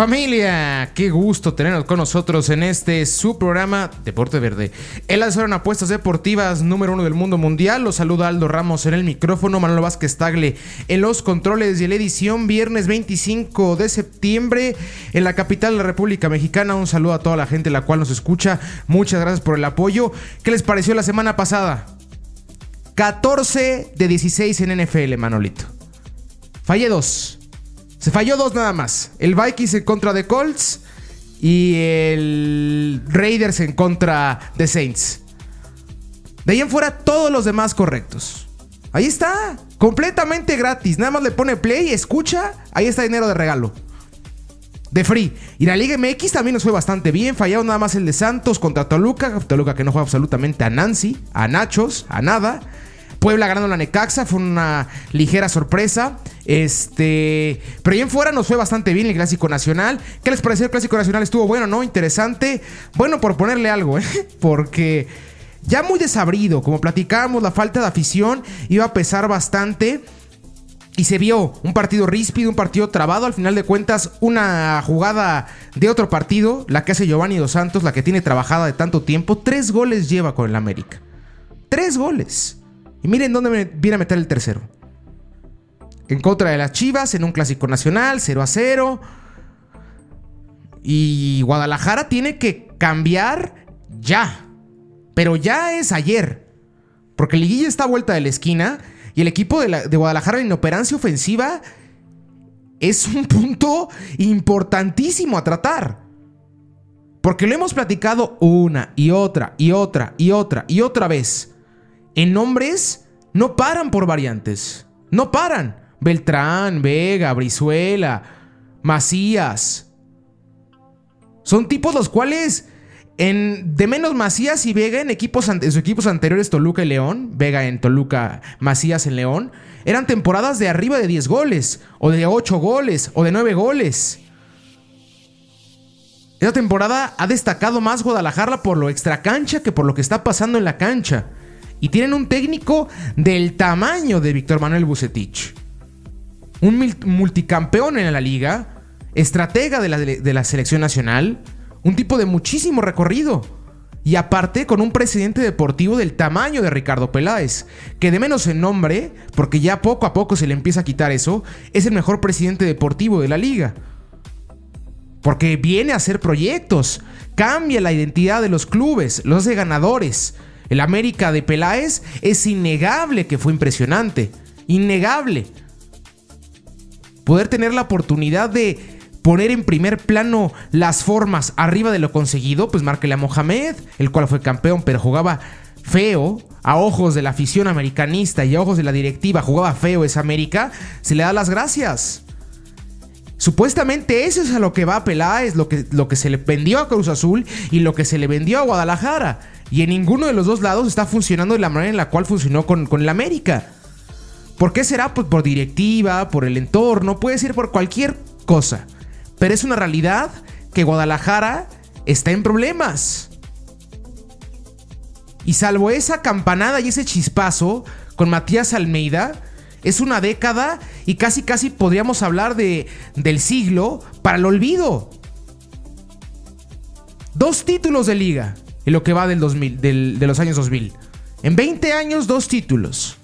Familia, qué gusto tenernos con nosotros en este su programa Deporte Verde. El asesor en apuestas deportivas número uno del mundo mundial. Los saluda Aldo Ramos en el micrófono, Manuel Vázquez Tagle en los controles de la edición viernes 25 de septiembre en la capital de la República Mexicana. Un saludo a toda la gente la cual nos escucha. Muchas gracias por el apoyo. ¿Qué les pareció la semana pasada? 14 de 16 en NFL, Manolito. Fallé dos. Se falló dos nada más. El Vikings en contra de Colts y el Raiders en contra de Saints. De ahí en fuera todos los demás correctos. Ahí está, completamente gratis. Nada más le pone play, escucha, ahí está dinero de regalo. De free. Y la Liga MX también nos fue bastante bien. Fallaron nada más el de Santos contra Toluca. Toluca que no juega absolutamente a Nancy, a Nachos, a nada. Puebla ganando la Necaxa, fue una ligera sorpresa. Este, pero ahí en fuera nos fue bastante bien el Clásico Nacional. ¿Qué les pareció el Clásico Nacional? Estuvo bueno, ¿no? Interesante. Bueno, por ponerle algo, ¿eh? Porque ya muy desabrido, como platicábamos, la falta de afición iba a pesar bastante. Y se vio un partido ríspido, un partido trabado. Al final de cuentas, una jugada de otro partido, la que hace Giovanni Dos Santos, la que tiene trabajada de tanto tiempo. Tres goles lleva con el América. Tres goles. Y miren dónde viene a meter el tercero. En contra de las Chivas, en un clásico nacional, 0 a 0. Y Guadalajara tiene que cambiar ya. Pero ya es ayer. Porque Liguilla está a vuelta de la esquina. Y el equipo de, de Guadalajara en inoperancia ofensiva es un punto importantísimo a tratar. Porque lo hemos platicado una y otra y otra y otra y otra vez en nombres no paran por variantes. No paran. Beltrán, Vega, Brizuela, Macías. Son tipos los cuales en, de menos Macías y Vega en, equipos, en sus equipos anteriores Toluca y León, Vega en Toluca, Macías en León, eran temporadas de arriba de 10 goles, o de 8 goles, o de 9 goles. Esta temporada ha destacado más Guadalajara por lo extracancha que por lo que está pasando en la cancha. Y tienen un técnico del tamaño de Víctor Manuel Bucetich. Un multicampeón en la liga, estratega de la, selección nacional, un tipo de muchísimo recorrido. Y aparte con un presidente deportivo del tamaño de Ricardo Peláez, que de menos en nombre, porque ya poco a poco se le empieza a quitar eso, es el mejor presidente deportivo de la liga. Porque viene a hacer proyectos, cambia la identidad de los clubes, los hace ganadores, el América de Peláez es innegable que fue impresionante. Innegable. Poder tener la oportunidad de poner en primer plano las formas arriba de lo conseguido, pues márquele a Mohamed, el cual fue campeón, pero jugaba feo, a ojos de la afición americanista y a ojos de la directiva, jugaba feo esa América, se le da las gracias. Supuestamente eso es a lo que va a Peláez, lo que, lo que se le vendió a Cruz Azul y lo que se le vendió a Guadalajara. Y en ninguno de los dos lados está funcionando de la manera en la cual funcionó con, con el América. ¿Por qué será? Pues por directiva, por el entorno, puede ser por cualquier cosa. Pero es una realidad que Guadalajara está en problemas. Y salvo esa campanada y ese chispazo con Matías Almeida, es una década y casi casi podríamos hablar de, del siglo para el olvido. Dos títulos de liga en lo que va del 2000, de los años 2000. En 20 años, dos títulos.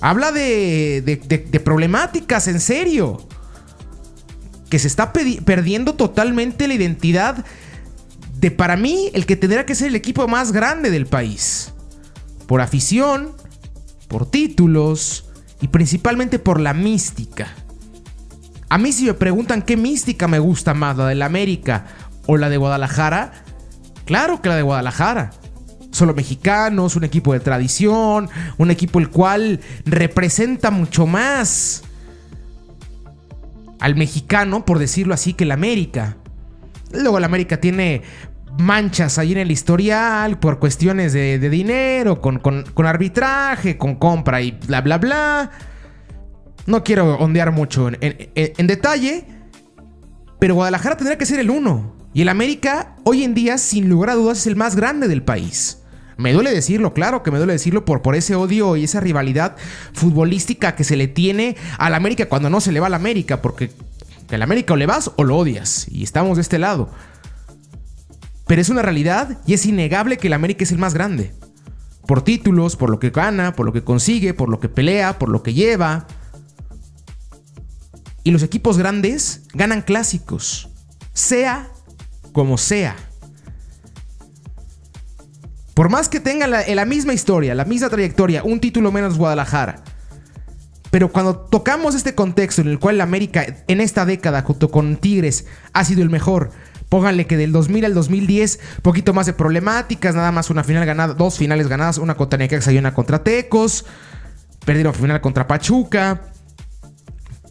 Habla de, de, problemáticas, en serio. Que se está perdiendo totalmente la identidad de, para mí, el que tendría que ser el equipo más grande del país. Por afición, por títulos y principalmente por la mística. A mí si me preguntan qué mística me gusta más, la del América o la de Guadalajara, claro que la de Guadalajara. Solo mexicanos, un equipo de tradición, un equipo el cual representa mucho más al mexicano, por decirlo así, que el América. Luego el América tiene manchas ahí en el historial por cuestiones de, dinero, con, arbitraje, con compra y bla, bla, bla. No quiero ondear mucho en, en detalle, pero Guadalajara tendría que ser el uno. Y el América hoy en día, sin lugar a dudas, es el más grande del país. Me duele decirlo, claro que me duele decirlo por, por ese odio y esa rivalidad futbolística que se le tiene al América cuando no se le va al América, porque al América o le vas o lo odias, y estamos de este lado. Pero es una realidad y es innegable que el América es el más grande. Por títulos, por lo que gana, por lo que consigue, por lo que pelea, por lo que lleva. Y los equipos grandes ganan clásicos, sea como sea. Por más que tenga la, misma historia, la misma trayectoria, un título menos Guadalajara. Pero cuando tocamos este contexto en el cual la América en esta década, junto con Tigres, ha sido el mejor, pónganle que del 2000 al 2010, poquito más de problemáticas, nada más una final ganada, dos finales ganadas, una contra Necaxa y una contra Tecos, perdieron final contra Pachuca.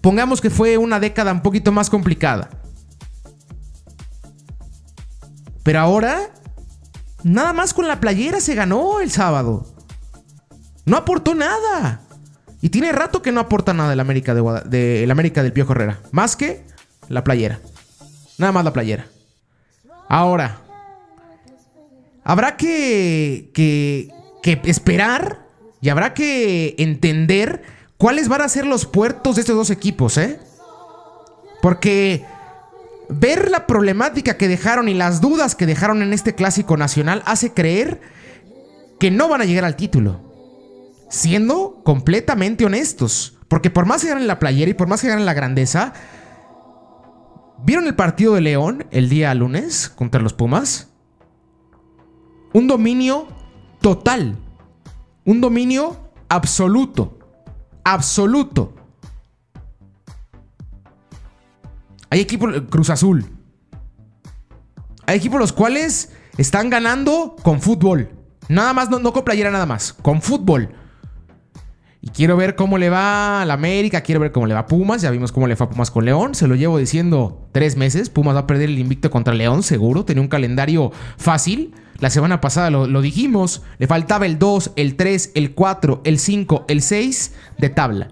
Pongamos que fue una década un poquito más complicada. Pero ahora Nada más con la playera se ganó el sábado. No aportó nada. Y tiene rato que no aporta nada el América, de, América del Pío Herrera. Más que la playera. Nada más la playera. Ahora, habrá que, que, que esperar y habrá que entender cuáles van a ser los puertos de estos dos equipos, ¿eh? Porque Ver la problemática que dejaron y las dudas que dejaron en este clásico nacional hace creer que no van a llegar al título. Siendo completamente honestos. Porque por más que ganen la playera y por más que ganen la grandeza, ¿vieron el partido de León el día lunes contra los Pumas? Un dominio total. Un dominio absoluto. Absoluto. Hay equipos, Cruz Azul. Hay equipos los cuales están ganando con fútbol. Nada más, no, con playera nada más, con fútbol. Y quiero ver cómo le va a la América, quiero ver cómo le va a Pumas. Ya vimos cómo le fue a Pumas con León. Se lo llevo diciendo tres meses. Pumas va a perder el invicto contra León, seguro. Tenía un calendario fácil. La semana pasada lo, lo dijimos. Le faltaba el 2, el 3, el 4, el 5, el 6 de tabla.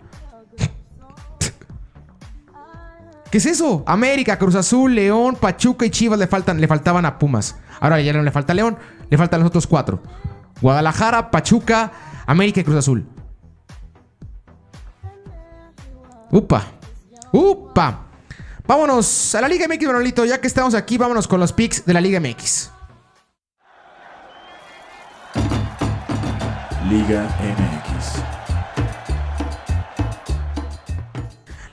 ¿Qué es eso? América, Cruz Azul, León, Pachuca y Chivas le, faltan, le faltaban a Pumas. Ahora ya no le falta León, le faltan los otros cuatro. Guadalajara, Pachuca, América y Cruz Azul. Upa. Upa. Vámonos a la Liga MX, Manolito. Ya que estamos aquí, vámonos con los picks de la Liga MX. Liga MX.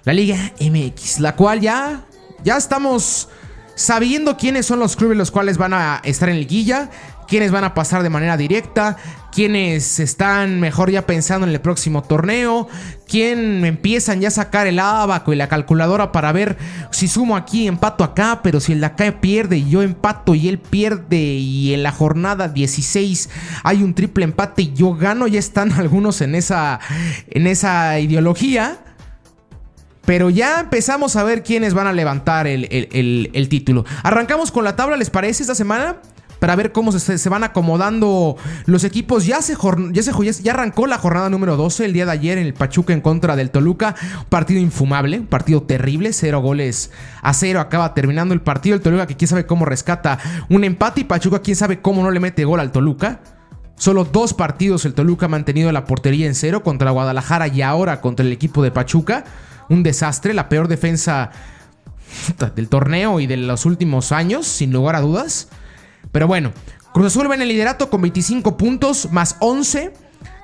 La Liga MX, la cual ya, ya estamos sabiendo quiénes son los clubes los cuales van a estar en liguilla, quiénes van a pasar de manera directa, quiénes están mejor ya pensando en el próximo torneo, quién empiezan ya a sacar el abaco y la calculadora para ver si sumo aquí, empato acá, pero si el de acá pierde y yo empato y él pierde y en la jornada 16 hay un triple empate y yo gano, ya están algunos en esa, en esa ideología. Pero ya empezamos a ver quiénes van a levantar el, título. Arrancamos con la tabla, ¿les parece esta semana? Para ver cómo se, van acomodando los equipos. Ya se, ya, se, ya arrancó la jornada número 12 el día de ayer en el Pachuca en contra del Toluca. partido infumable, partido terrible. Cero goles a cero. Acaba terminando el partido. El Toluca que quién sabe cómo rescata un empate. Y Pachuca quién sabe cómo no le mete gol al Toluca. Solo dos partidos el Toluca ha mantenido la portería en cero contra Guadalajara y ahora contra el equipo de Pachuca un desastre, la peor defensa del torneo y de los últimos años, sin lugar a dudas. Pero bueno, Cruz Azul en el liderato con 25 puntos más 11,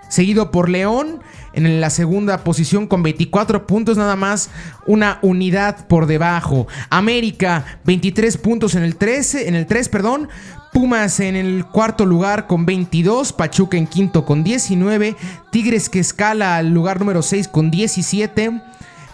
seguido por León en la segunda posición con 24 puntos nada más, una unidad por debajo. América 23 puntos en el 13, en el 3, perdón. Pumas en el cuarto lugar con 22, Pachuca en quinto con 19, Tigres que escala al lugar número 6 con 17.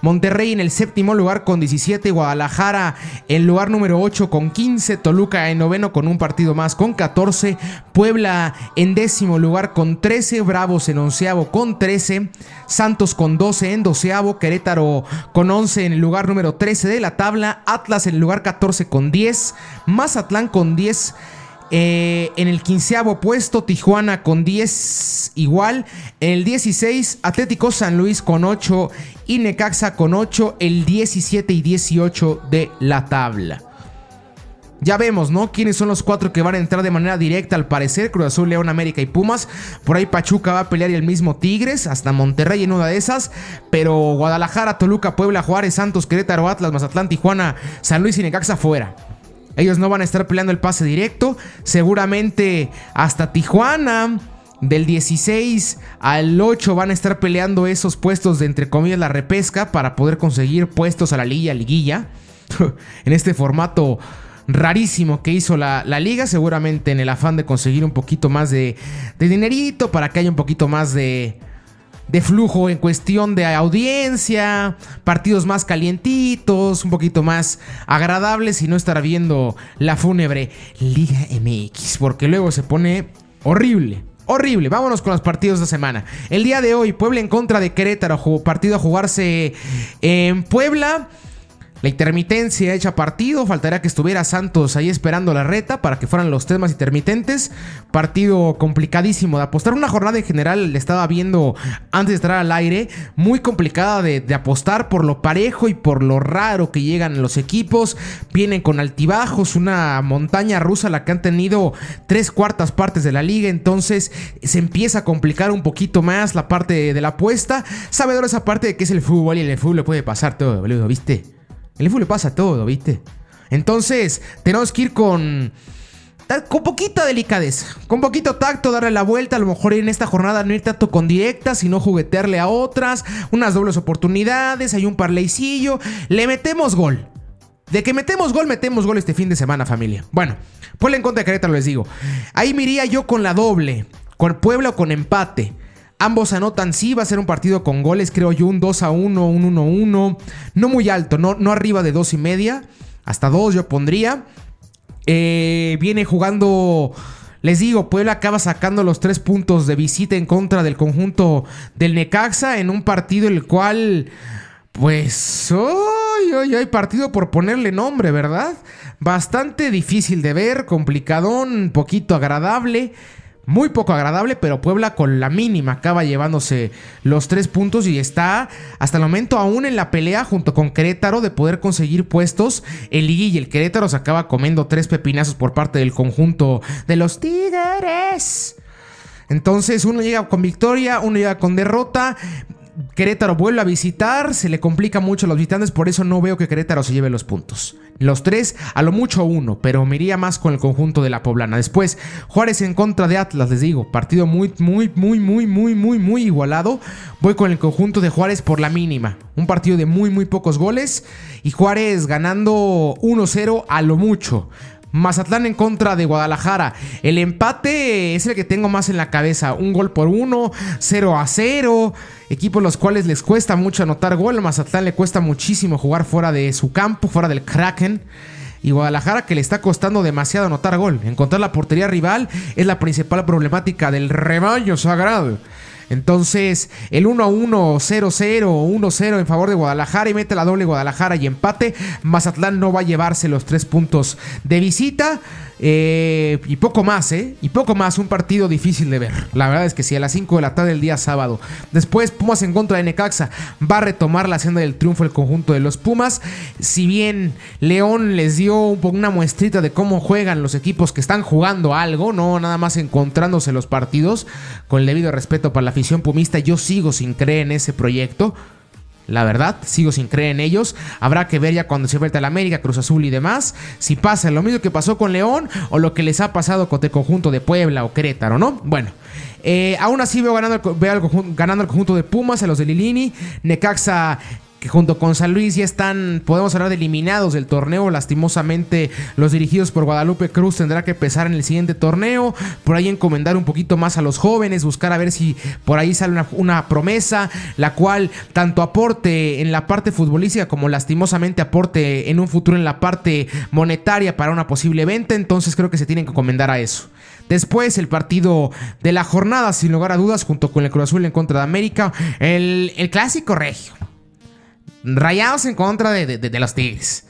Monterrey en el séptimo lugar con 17, Guadalajara en lugar número 8 con 15, Toluca en noveno con un partido más con 14, Puebla en décimo lugar con 13, Bravos en onceavo con 13, Santos con 12 en doceavo, Querétaro con 11 en el lugar número 13 de la tabla, Atlas en el lugar 14 con 10, Mazatlán con 10. Eh, en el quinceavo puesto, Tijuana con 10 igual. En el 16, Atlético San Luis con 8 y Necaxa con 8, el 17 y 18 de la tabla. Ya vemos, ¿no? ¿Quiénes son los cuatro que van a entrar de manera directa al parecer? Cruz Azul, León, América y Pumas. Por ahí Pachuca va a pelear y el mismo Tigres, hasta Monterrey en una de esas. Pero Guadalajara, Toluca, Puebla, Juárez, Santos, Querétaro, Atlas, Mazatlán, Tijuana, San Luis y Necaxa fuera. Ellos no van a estar peleando el pase directo. Seguramente hasta Tijuana. Del 16 al 8 van a estar peleando esos puestos de entre comillas la repesca para poder conseguir puestos a la liga, liguilla. en este formato rarísimo que hizo la, liga, seguramente en el afán de conseguir un poquito más de, de dinerito para que haya un poquito más de, de flujo en cuestión de audiencia, partidos más calientitos, un poquito más agradables y no estar viendo la fúnebre Liga MX, porque luego se pone horrible. Horrible, vámonos con los partidos de semana. El día de hoy, Puebla en contra de Querétaro, partido a jugarse en Puebla. La intermitencia hecha partido, faltaría que estuviera Santos ahí esperando la reta para que fueran los temas intermitentes. Partido complicadísimo de apostar. Una jornada en general, le estaba viendo antes de estar al aire, muy complicada de, apostar por lo parejo y por lo raro que llegan los equipos. Vienen con altibajos, una montaña rusa la que han tenido tres cuartas partes de la liga. Entonces se empieza a complicar un poquito más la parte de la apuesta. Sabedor esa parte de que es el fútbol y el fútbol le puede pasar todo, boludo, ¿viste? El fútbol le pasa todo, ¿viste? Entonces, tenemos que ir con. Con poquita delicadeza, con poquito tacto, darle la vuelta. A lo mejor en esta jornada no ir tanto con directas, sino juguetearle a otras. Unas dobles oportunidades, hay un parleycillo. Le metemos gol. De que metemos gol, metemos gol este fin de semana, familia. Bueno, Puebla en contra de Querétaro, les digo. Ahí me iría yo con la doble, con Puebla o con empate. Ambos anotan, sí, va a ser un partido con goles, creo yo, un 2 a 1, un 1 a 1. No muy alto, no, no arriba de 2 y media. Hasta 2 yo pondría. Eh, viene jugando. Les digo, Puebla acaba sacando los tres puntos de visita en contra del conjunto del Necaxa en un partido el cual, pues, hoy, hoy, hay partido por ponerle nombre, ¿verdad? Bastante difícil de ver, complicadón, poquito agradable muy poco agradable, pero Puebla con la mínima acaba llevándose los tres puntos y está hasta el momento aún en la pelea junto con Querétaro de poder conseguir puestos en liguilla. El Querétaro se acaba comiendo tres pepinazos por parte del conjunto de los Tigres. Entonces uno llega con victoria, uno llega con derrota. Querétaro vuelve a visitar, se le complica mucho a los visitantes, por eso no veo que Querétaro se lleve los puntos. Los tres, a lo mucho uno, pero me iría más con el conjunto de la poblana. Después, Juárez en contra de Atlas, les digo, partido muy, muy, muy, muy, muy, muy, muy igualado. Voy con el conjunto de Juárez por la mínima. Un partido de muy, muy pocos goles y Juárez ganando 1-0 a lo mucho. Mazatlán en contra de Guadalajara. El empate es el que tengo más en la cabeza. Un gol por uno, 0 a 0. Equipos los cuales les cuesta mucho anotar gol. Mazatlán le cuesta muchísimo jugar fuera de su campo, fuera del Kraken. Y Guadalajara que le está costando demasiado anotar gol. Encontrar la portería rival es la principal problemática del rebaño sagrado. Entonces, el 1 1, 0 0, 1 0 en favor de Guadalajara y mete la doble Guadalajara y empate. Mazatlán no va a llevarse los tres puntos de visita. Eh, y poco más, ¿eh? Y poco más, un partido difícil de ver. La verdad es que si a las 5 de la tarde del día sábado. Después Pumas en contra de Necaxa va a retomar la senda del triunfo el conjunto de los Pumas. Si bien León les dio una muestrita de cómo juegan los equipos que están jugando algo, no nada más encontrándose los partidos, con el debido respeto para la afición pumista, yo sigo sin creer en ese proyecto. La verdad, sigo sin creer en ellos. Habrá que ver ya cuando se vuelta la América, Cruz Azul y demás. Si pasa lo mismo que pasó con León o lo que les ha pasado con el conjunto de Puebla o Querétaro, ¿no? Bueno, eh, aún así veo ganando, veo ganando el conjunto de Pumas, a los de Lilini. Necaxa junto con San Luis ya están, podemos hablar de eliminados del torneo. Lastimosamente, los dirigidos por Guadalupe Cruz tendrá que pesar en el siguiente torneo. Por ahí encomendar un poquito más a los jóvenes, buscar a ver si por ahí sale una, promesa, la cual tanto aporte en la parte futbolística como lastimosamente aporte en un futuro en la parte monetaria para una posible venta. Entonces creo que se tienen que encomendar a eso. Después, el partido de la jornada, sin lugar a dudas, junto con el Cruz Azul en contra de América, el, el clásico regio. Rayados en contra de, los Tigres.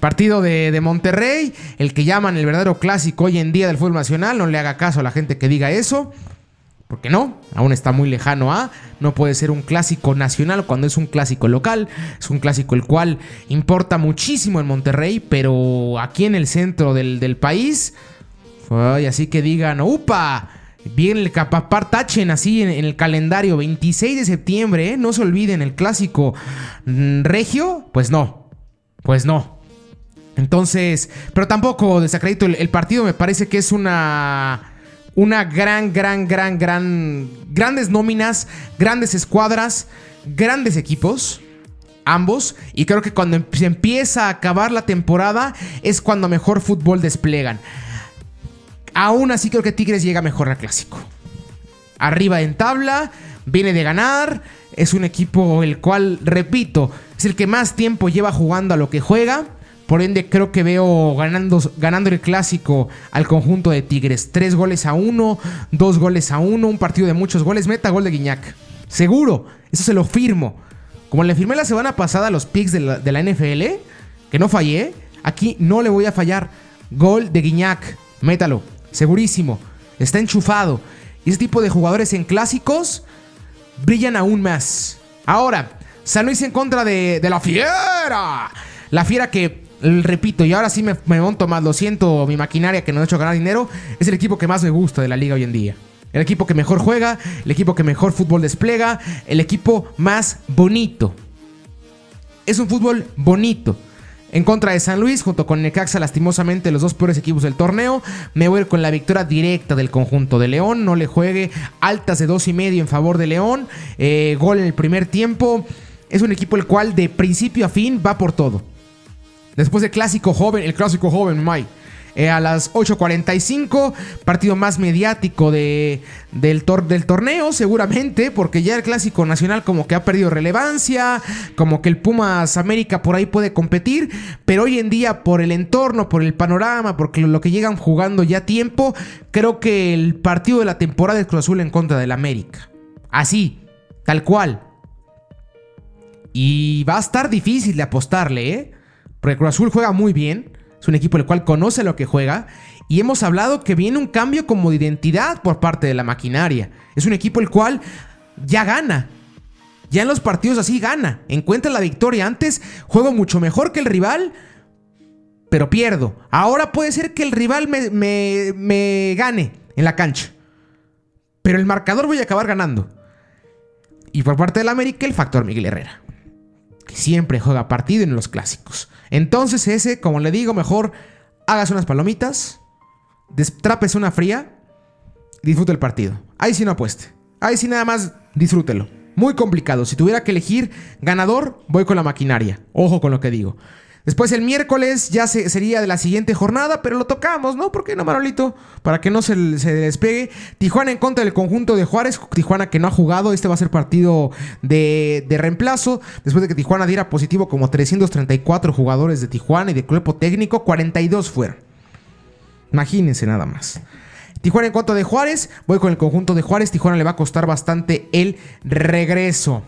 Partido de, Monterrey, el que llaman el verdadero clásico hoy en día del fútbol nacional. No le haga caso a la gente que diga eso. porque no, aún está muy lejano a, no puede ser un clásico nacional cuando es un clásico local, es un clásico el cual importa muchísimo en Monterrey, pero aquí en el centro del, país, ay, así que digan, ¡upa! Bien el capapar tachen así en, el calendario, 26 de septiembre, ¿eh? no se olviden el clásico mm, regio, pues no, pues no. Entonces, pero tampoco desacredito el partido, me parece que es una una gran, gran, gran, gran, grandes nóminas, grandes escuadras, grandes equipos. Ambos, y creo que cuando se empieza a acabar la temporada es cuando mejor fútbol desplegan. Aún así, creo que Tigres llega mejor al clásico. Arriba en tabla, viene de ganar. Es un equipo el cual, repito, es el que más tiempo lleva jugando a lo que juega. Por ende, creo que veo ganando, el clásico al conjunto de Tigres. Tres goles a uno, dos goles a uno, un partido de muchos goles. Meta gol de Guiñac. Seguro, eso se lo firmo. Como le firmé la semana pasada a los picks de la, NFL, que no fallé, aquí no le voy a fallar. Gol de Guiñac. Métalo. Segurísimo. Está enchufado. Y ese tipo de jugadores en clásicos brillan aún más. Ahora, San Luis en contra de, la fiera. La fiera que repito, y ahora sí me, me monto más, lo siento, mi maquinaria que no ha hecho ganar dinero, es el equipo que más me gusta de la liga hoy en día. El equipo que mejor juega, el equipo que mejor fútbol despliega, el equipo más bonito. Es un fútbol bonito. En contra de San Luis, junto con Necaxa, lastimosamente los dos peores equipos del torneo. Me voy a ir con la victoria directa del conjunto de León. No le juegue altas de dos y medio en favor de León. Eh, gol en el primer tiempo. Es un equipo el cual de principio a fin va por todo. Después del clásico joven, el clásico joven, Mike. Eh, a las 8.45, partido más mediático de, del, del, torneo, seguramente, porque ya el clásico nacional como que ha perdido relevancia, como que el Pumas América por ahí puede competir, pero hoy en día por el entorno, por el panorama, porque lo que llegan jugando ya tiempo, creo que el partido de la temporada es Cruz Azul en contra del América. Así, tal cual. Y va a estar difícil de apostarle, ¿eh? Porque Cruz Azul juega muy bien. Es un equipo el cual conoce lo que juega. Y hemos hablado que viene un cambio como de identidad por parte de la maquinaria. Es un equipo el cual ya gana. Ya en los partidos así gana. Encuentra la victoria. Antes juego mucho mejor que el rival, pero pierdo. Ahora puede ser que el rival me, me gane en la cancha. Pero el marcador voy a acabar ganando. Y por parte del América, el factor Miguel Herrera. Que siempre juega partido en los clásicos. Entonces ese, como le digo, mejor hagas unas palomitas, destrapes una fría disfrute el partido. Ahí sí no apueste. Ahí sí nada más disfrútelo. Muy complicado. Si tuviera que elegir ganador, voy con la maquinaria. Ojo con lo que digo. Después el miércoles ya sería de la siguiente jornada, pero lo tocamos, ¿no? ¿Por qué no, Marolito? Para que no se, se, despegue. Tijuana en contra del conjunto de Juárez. Tijuana que no ha jugado. Este va a ser partido de, de reemplazo. Después de que Tijuana diera positivo como 334 jugadores de Tijuana y de cuerpo técnico, 42 fueron. Imagínense nada más. Tijuana en contra de Juárez. Voy con el conjunto de Juárez. Tijuana le va a costar bastante el regreso.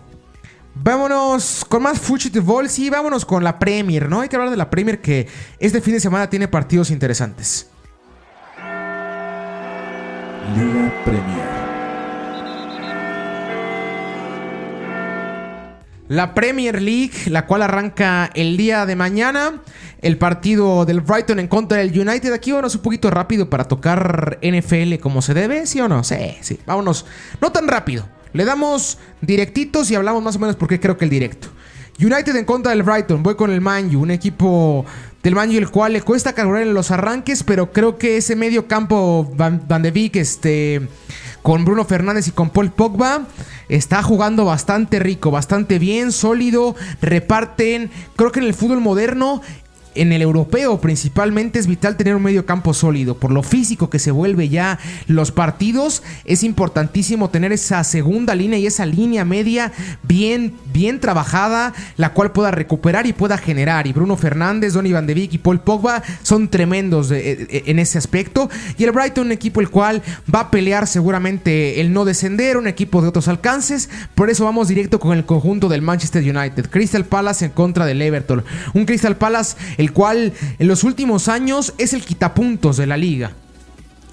Vámonos con más fútbol, sí, vámonos con la Premier, ¿no? Hay que hablar de la Premier que este fin de semana tiene partidos interesantes. Liga Premier. La Premier League, la cual arranca el día de mañana. El partido del Brighton en contra del United. Aquí vámonos un poquito rápido para tocar NFL como se debe, ¿sí o no? Sí, sí. Vámonos. No tan rápido. Le damos directitos y hablamos más o menos por qué creo que el directo. United en contra del Brighton. Voy con el Manju, un equipo del Manju el cual le cuesta cargar en los arranques, pero creo que ese medio campo Van, de Beek, este, con Bruno Fernández y con Paul Pogba, está jugando bastante rico, bastante bien, sólido, reparten. Creo que en el fútbol moderno en el europeo principalmente es vital tener un medio campo sólido. Por lo físico que se vuelve ya los partidos, es importantísimo tener esa segunda línea y esa línea media bien, bien trabajada, la cual pueda recuperar y pueda generar. Y Bruno Fernández, Donny Van de Beek y Paul Pogba son tremendos en ese aspecto. Y el Brighton, un equipo el cual va a pelear seguramente el no descender, un equipo de otros alcances. Por eso vamos directo con el conjunto del Manchester United. Crystal Palace en contra del Everton. Un Crystal Palace el cual en los últimos años es el quitapuntos de la liga.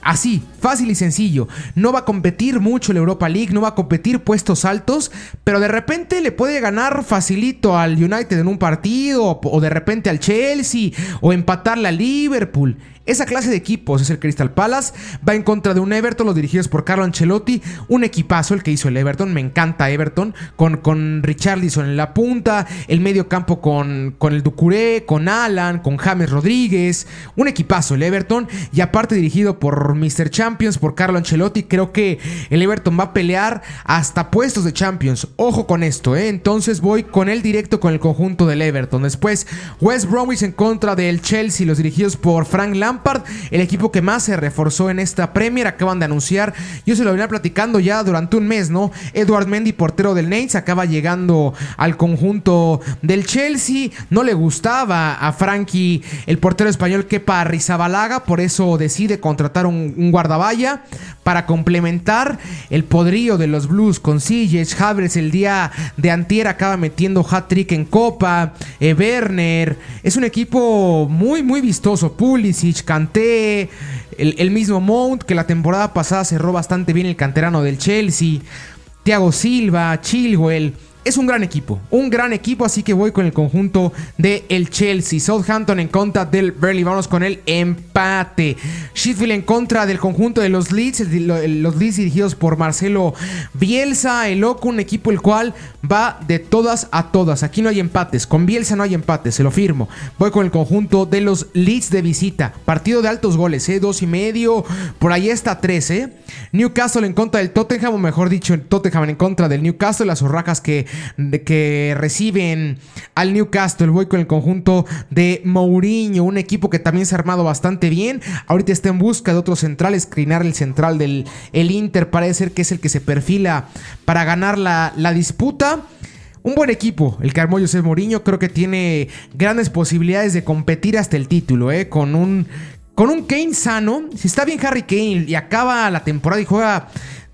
Así, Fácil y sencillo. No va a competir mucho la Europa League, no va a competir puestos altos, pero de repente le puede ganar facilito al United en un partido, o de repente al Chelsea, o empatarle al Liverpool. Esa clase de equipos es el Crystal Palace. Va en contra de un Everton, los dirigidos por Carlo Ancelotti. Un equipazo el que hizo el Everton. Me encanta Everton. Con, con Richarlison en la punta. El medio campo con, con el Ducuré, con Alan, con James Rodríguez. Un equipazo el Everton. Y aparte dirigido por Mr. Champions, por Carlo Ancelotti. Creo que el Everton va a pelear hasta puestos de Champions. Ojo con esto, ¿eh? Entonces voy con el directo con el conjunto del Everton. Después West Bromwich en contra del Chelsea, los dirigidos por Frank Lampard el equipo que más se reforzó en esta Premier, acaban de anunciar, yo se lo venía platicando ya durante un mes, ¿no? Edward Mendy, portero del Nate, acaba llegando al conjunto del Chelsea, no le gustaba a Frankie, el portero español Kepa Rizabalaga, por eso decide contratar un, un guardaballa para complementar el podrío de los Blues con Siege, Havers el día de antier acaba metiendo hat-trick en Copa, eh, Werner, es un equipo muy muy vistoso, Pulisic, Kanté, el, el mismo Mount que la temporada pasada cerró bastante bien el canterano del Chelsea, Thiago Silva, Chilwell, es un gran equipo, un gran equipo, así que voy con el conjunto del el Chelsea. Southampton en contra del Burnley, vamos con el empate. Sheffield en contra del conjunto de los Leeds, los Leeds dirigidos por Marcelo Bielsa, el loco, un equipo el cual va de todas a todas. Aquí no hay empates, con Bielsa no hay empates, se lo firmo. Voy con el conjunto de los Leeds de visita, partido de altos goles, ¿eh? dos y medio, por ahí está tres, ¿eh? Newcastle en contra del Tottenham, o mejor dicho, Tottenham en contra del Newcastle, las urracas que de que reciben al Newcastle. Voy con el conjunto de Mourinho, un equipo que también se ha armado bastante bien. Ahorita está en busca de otros centrales. Crinar el central del el Inter parece ser que es el que se perfila para ganar la, la disputa. Un buen equipo, el que armó José Mourinho, creo que tiene grandes posibilidades de competir hasta el título, ¿eh? con un con un Kane sano. Si está bien Harry Kane y acaba la temporada y juega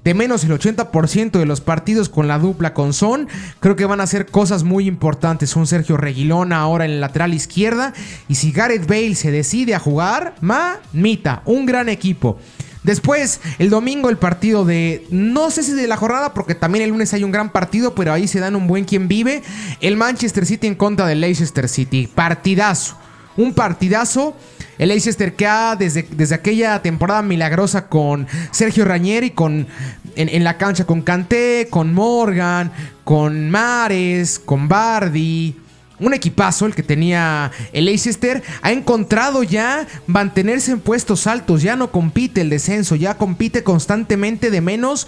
de menos el 80% de los partidos con la dupla con Son. Creo que van a ser cosas muy importantes. Un Sergio Reguilón ahora en el lateral izquierda. Y si Gareth Bale se decide a jugar, mamita, un gran equipo. Después, el domingo, el partido de. No sé si de la jornada, porque también el lunes hay un gran partido, pero ahí se dan un buen quien vive. El Manchester City en contra del Leicester City. Partidazo. Un partidazo. El Leicester que ha desde, desde aquella temporada milagrosa con Sergio Rañeri, con, en, la cancha con Kanté, con Morgan, con Mares, con Bardi. Un equipazo el que tenía el Leicester ha encontrado ya mantenerse en puestos altos, ya no compite el descenso, ya compite constantemente de menos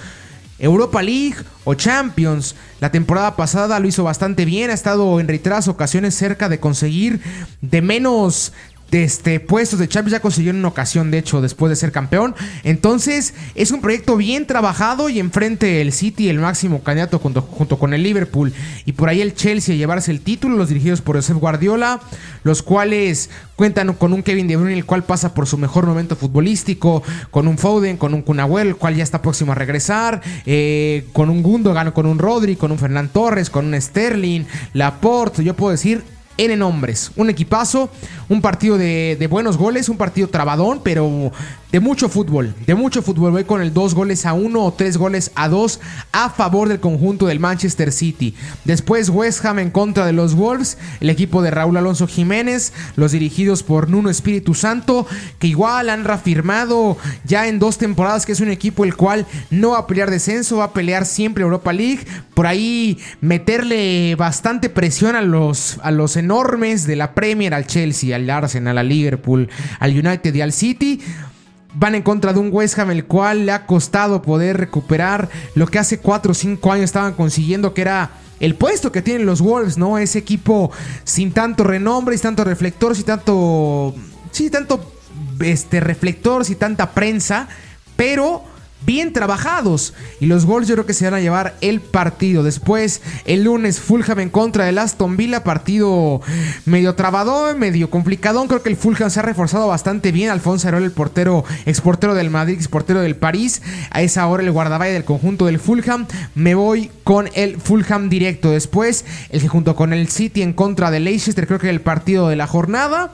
Europa League o Champions. La temporada pasada lo hizo bastante bien, ha estado en retraso ocasiones cerca de conseguir de menos de este, puestos de Champions ya consiguió en una ocasión, de hecho, después de ser campeón. Entonces, es un proyecto bien trabajado y enfrente el City, el máximo candidato junto, junto con el Liverpool y por ahí el Chelsea a llevarse el título, los dirigidos por Josep Guardiola, los cuales cuentan con un Kevin De Bruyne, el cual pasa por su mejor momento futbolístico, con un Foden, con un Kunagüel, el cual ya está próximo a regresar, eh, con un Gundogan, con un Rodri, con un Fernán Torres, con un Sterling, Laporte, yo puedo decir N nombres. Un equipazo, un partido de, de, buenos goles, un partido trabadón, pero de mucho fútbol. De mucho fútbol. Voy con el dos goles a uno o tres goles a dos a favor del conjunto del Manchester City. Después West Ham en contra de los Wolves, el equipo de Raúl Alonso Jiménez, los dirigidos por Nuno Espíritu Santo, que igual han reafirmado ya en dos temporadas que es un equipo el cual no va a pelear descenso, va a pelear siempre Europa League. Por ahí meterle bastante presión a los, a los enormes de la Premier, al Chelsea, al Arsenal, al Liverpool, al United y al City. Van en contra de un West Ham el cual le ha costado poder recuperar lo que hace 4 o 5 años estaban consiguiendo, que era el puesto que tienen los Wolves, ¿no? Ese equipo sin tanto renombre, sin tanto reflector, sin tanto. Sí, tanto este, reflector, sin tanta prensa, pero bien trabajados. Y los gols yo creo que se van a llevar el partido. Después, el lunes, Fulham en contra del Aston Villa. Partido medio trabadón, medio complicado. Creo que el Fulham se ha reforzado bastante bien. Alfonso Areola, el portero, exportero del Madrid, exportero del París. A esa hora el guardaballa del conjunto del Fulham. Me voy con el Fulham directo. Después, el que junto con el City en contra del Leicester, creo que el partido de la jornada.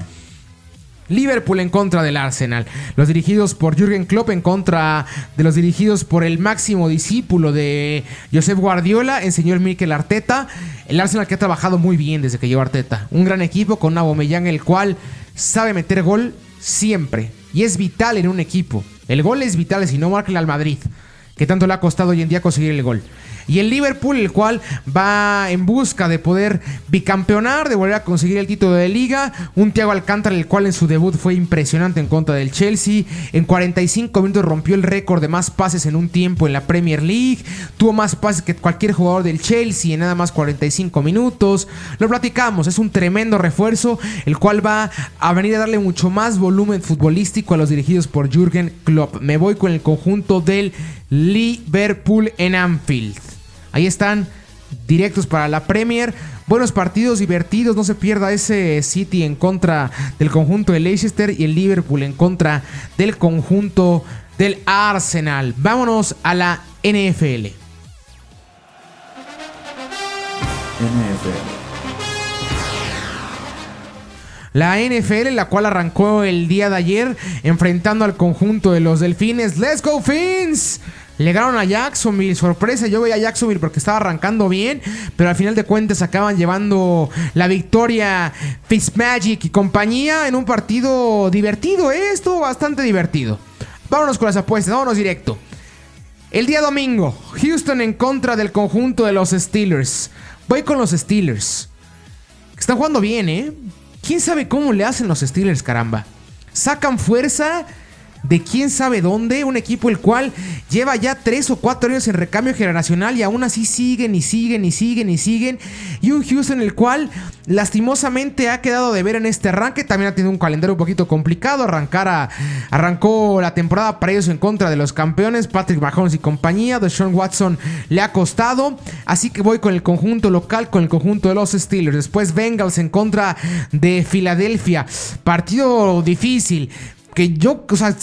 Liverpool en contra del Arsenal. Los dirigidos por Jürgen Klopp en contra de los dirigidos por el máximo discípulo de Josep Guardiola, el señor Mikel Arteta. El Arsenal que ha trabajado muy bien desde que llegó Arteta. Un gran equipo con Aubameyang el cual sabe meter gol siempre y es vital en un equipo. El gol es vital si no marca al Madrid, que tanto le ha costado hoy en día conseguir el gol. Y el Liverpool, el cual va en busca de poder bicampeonar, de volver a conseguir el título de liga. Un Thiago Alcántara, el cual en su debut fue impresionante en contra del Chelsea. En 45 minutos rompió el récord de más pases en un tiempo en la Premier League. Tuvo más pases que cualquier jugador del Chelsea en nada más 45 minutos. Lo platicamos, es un tremendo refuerzo, el cual va a venir a darle mucho más volumen futbolístico a los dirigidos por Jürgen Klopp. Me voy con el conjunto del Liverpool en Anfield. Ahí están directos para la Premier. Buenos partidos divertidos, no se pierda ese City en contra del conjunto de Leicester y el Liverpool en contra del conjunto del Arsenal. Vámonos a la NFL. NFL. La NFL, la cual arrancó el día de ayer enfrentando al conjunto de los Delfines. ¡Let's go, Fins! Llegaron a Jacksonville, sorpresa, yo veía a Jacksonville porque estaba arrancando bien, pero al final de cuentas acaban llevando la victoria Fitzmagic y compañía en un partido divertido, ¿eh? estuvo bastante divertido. Vámonos con las apuestas, vámonos directo. El día domingo, Houston en contra del conjunto de los Steelers. Voy con los Steelers. Están jugando bien, ¿eh? ¿Quién sabe cómo le hacen los Steelers, caramba? Sacan fuerza de quién sabe dónde, un equipo el cual lleva ya tres o cuatro años en recambio generacional y aún así siguen y siguen y siguen y siguen. Y un Houston el cual lastimosamente ha quedado de ver en este arranque, también ha tenido un calendario un poquito complicado, arrancar a, arrancó la temporada para ellos en contra de los campeones, Patrick Mahomes y compañía, de Sean Watson le ha costado, así que voy con el conjunto local, con el conjunto de los Steelers, después Bengals en contra de Filadelfia, partido difícil que yo, o sea,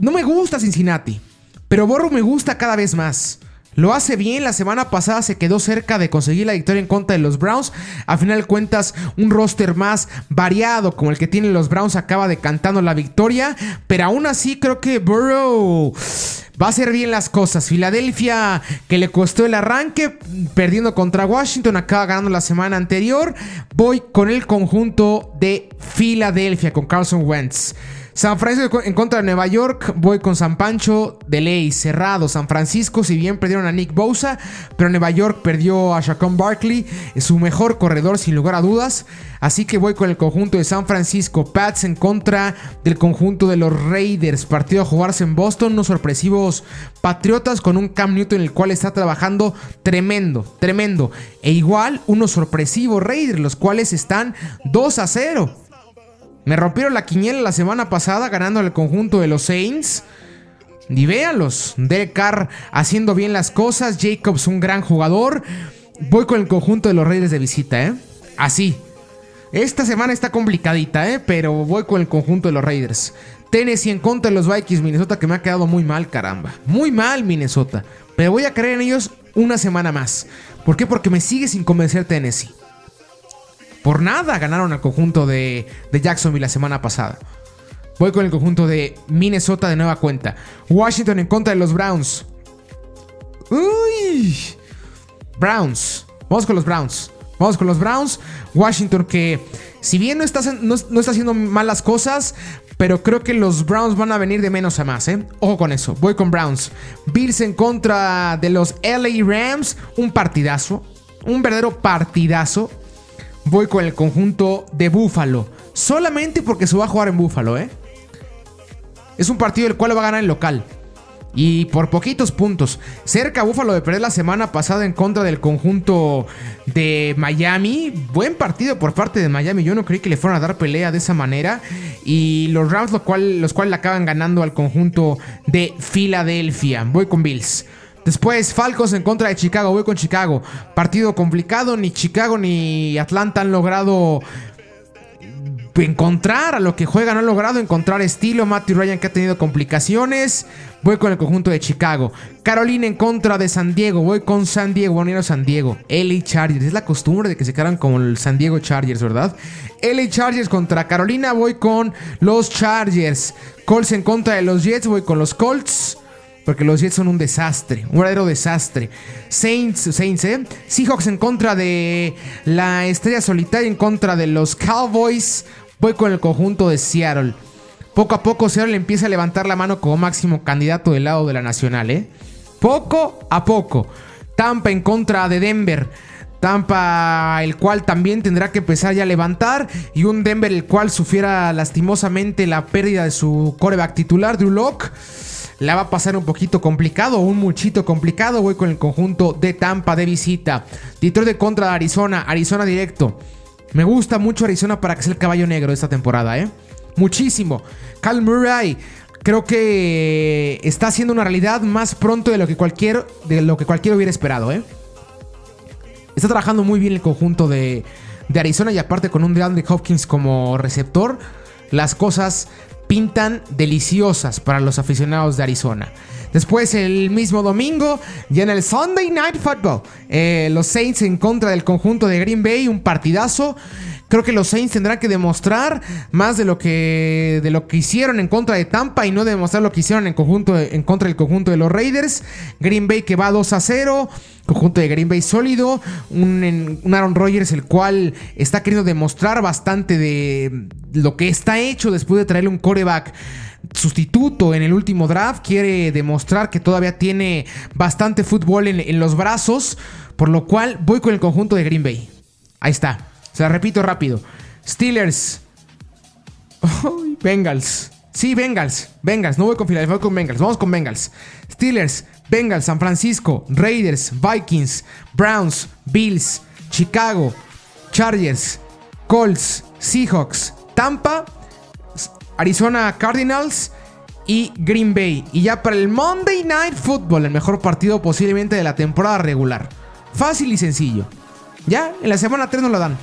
no me gusta Cincinnati, pero Borro me gusta cada vez más. Lo hace bien, la semana pasada se quedó cerca de conseguir la victoria en contra de los Browns. A final de cuentas, un roster más variado como el que tienen los Browns acaba decantando la victoria. Pero aún así creo que Burrow va a hacer bien las cosas. Filadelfia, que le costó el arranque, perdiendo contra Washington, acaba ganando la semana anterior. Voy con el conjunto de Filadelfia, con Carlson Wentz. San Francisco en contra de Nueva York. Voy con San Pancho de ley cerrado. San Francisco, si bien perdieron a Nick Bosa, pero Nueva York perdió a Shaquan Barkley, su mejor corredor sin lugar a dudas. Así que voy con el conjunto de San Francisco. Pats en contra del conjunto de los Raiders. Partido a jugarse en Boston. Unos sorpresivos Patriotas con un Cam Newton en el cual está trabajando tremendo, tremendo. E igual unos sorpresivos Raiders, los cuales están 2 a 0. Me rompieron la quiniela la semana pasada ganando el conjunto de los Saints. Y véalos, Derek Carr haciendo bien las cosas, Jacobs un gran jugador. Voy con el conjunto de los Reyes de visita, ¿eh? Así. Esta semana está complicadita, ¿eh? Pero voy con el conjunto de los Raiders. Tennessee en contra de los Vikings, Minnesota, que me ha quedado muy mal, caramba. Muy mal, Minnesota. Pero voy a creer en ellos una semana más. ¿Por qué? Porque me sigue sin convencer Tennessee. Por nada ganaron al conjunto de, Jacksonville la semana pasada. Voy con el conjunto de Minnesota de nueva cuenta. Washington en contra de los Browns. Uy. Browns. Vamos con los Browns. Vamos con los Browns. Washington que si bien no está, no, está haciendo malas cosas, pero creo que los Browns van a venir de menos a más, ¿eh? Ojo con eso. Voy con Browns. Bills en contra de los LA Rams. Un partidazo. Un verdadero partidazo voy con el conjunto de Búfalo. Solamente porque se va a jugar en Búfalo, ¿eh? Es un partido el cual va a ganar el local. Y por poquitos puntos. Cerca Búfalo de perder la semana pasada en contra del conjunto de Miami. Buen partido por parte de Miami. Yo no creí que le fueran a dar pelea de esa manera. Y los Rams, los cuales le acaban ganando al conjunto de Filadelfia. Voy con Bills. Después, Falcons en contra de Chicago. Voy con Chicago. Partido complicado. Ni Chicago ni Atlanta han logrado encontrar a lo que juega, no ha logrado encontrar estilo. Matthew Ryan que ha tenido complicaciones. Voy con el conjunto de Chicago. Carolina en contra de San Diego. Voy con San Diego. Bueno, San Diego. LA Chargers. Es la costumbre de que se quedan como el San Diego Chargers, ¿verdad? LA Chargers contra Carolina. Voy con los Chargers. Colts en contra de los Jets. Voy con los Colts. Porque los Jets son un desastre, un verdadero desastre. Saints, Saints, ¿eh? Seahawks en contra de la estrella solitaria, en contra de los Cowboys. Voy con el conjunto de Seattle. Poco a poco Seattle empieza a levantar la mano como máximo candidato del lado de la nacional, ¿eh? Poco a poco. Tampa en contra de Denver. Tampa, el cual también tendrá que empezar ya a levantar. Y un Denver, el cual sufriera lastimosamente la pérdida de su coreback titular, Drew Locke la va a pasar un poquito complicado, un muchito complicado. Voy con el conjunto de Tampa de visita. Detroit de contra de Arizona, Arizona directo. Me gusta mucho Arizona para que sea el caballo negro de esta temporada, ¿eh? Muchísimo. Cal Murray, creo que está haciendo una realidad más pronto de lo que cualquier, de lo que cualquiera hubiera esperado, ¿eh? Está trabajando muy bien el conjunto de, Arizona y aparte con un DeAndre Hopkins como receptor, las cosas pintan deliciosas para los aficionados de Arizona. Después, el mismo domingo, ya en el Sunday Night Football, eh, los Saints en contra del conjunto de Green Bay, un partidazo. Creo que los Saints tendrán que demostrar más de lo que, de lo que hicieron en contra de Tampa y no demostrar lo que hicieron en, conjunto en contra del conjunto de los Raiders. Green Bay que va 2 a 0. Conjunto de Green Bay sólido. Un, un Aaron Rodgers el cual está queriendo demostrar bastante de lo que está hecho después de traerle un coreback sustituto en el último draft. Quiere demostrar que todavía tiene bastante fútbol en, los brazos. Por lo cual voy con el conjunto de Green Bay. Ahí está. Se la repito rápido. Steelers. Bengals. Sí, Bengals. Bengals. No voy con Philadelphia, voy con Bengals. Vamos con Bengals. Steelers, Bengals, San Francisco, Raiders, Vikings, Browns, Bills, Chicago, Chargers, Colts, Seahawks, Tampa, Arizona Cardinals y Green Bay. Y ya para el Monday Night Football, el mejor partido posiblemente de la temporada regular. Fácil y sencillo. Ya, en la semana 3 nos lo dan.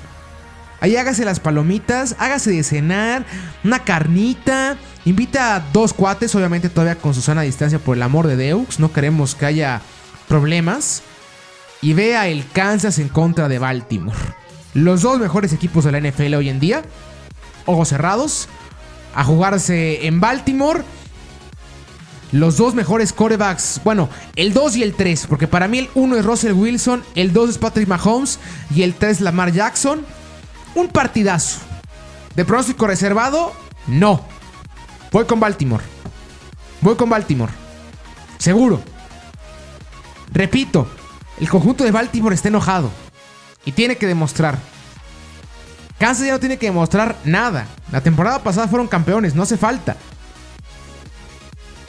Ahí hágase las palomitas, hágase de cenar, una carnita. Invita a dos cuates, obviamente todavía con su sana distancia por el amor de Deux. No queremos que haya problemas. Y vea el Kansas en contra de Baltimore. Los dos mejores equipos de la NFL hoy en día. Ojos cerrados. A jugarse en Baltimore. Los dos mejores corebacks, bueno, el 2 y el 3, porque para mí el 1 es Russell Wilson, el 2 es Patrick Mahomes y el 3 Lamar Jackson. Un partidazo. ¿De pronóstico reservado? No. Voy con Baltimore. Voy con Baltimore. Seguro. Repito, el conjunto de Baltimore está enojado. Y tiene que demostrar. Kansas ya no tiene que demostrar nada. La temporada pasada fueron campeones, no hace falta.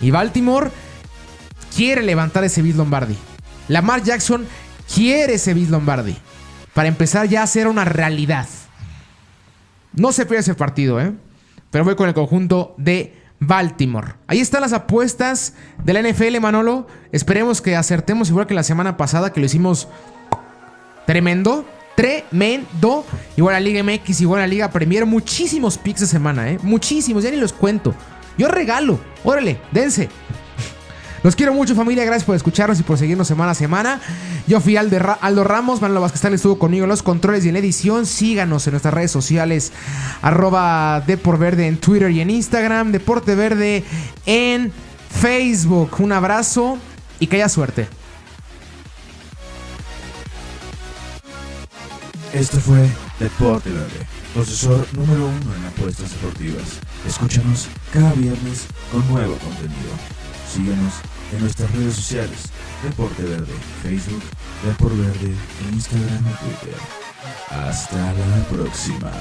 Y Baltimore quiere levantar ese Bill Lombardi. Lamar Jackson quiere ese Bill Lombardi. Para empezar ya a ser una realidad. No se pierde ese partido, ¿eh? Pero voy con el conjunto de Baltimore. Ahí están las apuestas de la NFL, Manolo. Esperemos que acertemos igual que la semana pasada, que lo hicimos tremendo. Tremendo. Igual a Liga MX, igual a Liga Premier. Muchísimos picks de semana, ¿eh? Muchísimos, ya ni los cuento. Yo regalo. Órale, dense. Los quiero mucho, familia. Gracias por escucharnos y por seguirnos semana a semana. Yo fui Aldo Ramos. Manolo Vázquez estuvo conmigo en los controles y en la edición. Síganos en nuestras redes sociales. Arroba Verde en Twitter y en Instagram. Deporte Verde en Facebook. Un abrazo y que haya suerte. Esto fue Deporte Verde, procesor número uno en apuestas deportivas. Escúchanos cada viernes con nuevo contenido. Síguenos en nuestras redes sociales, Deporte Verde, Facebook, Deporte Verde, Instagram y Twitter. Hasta la próxima.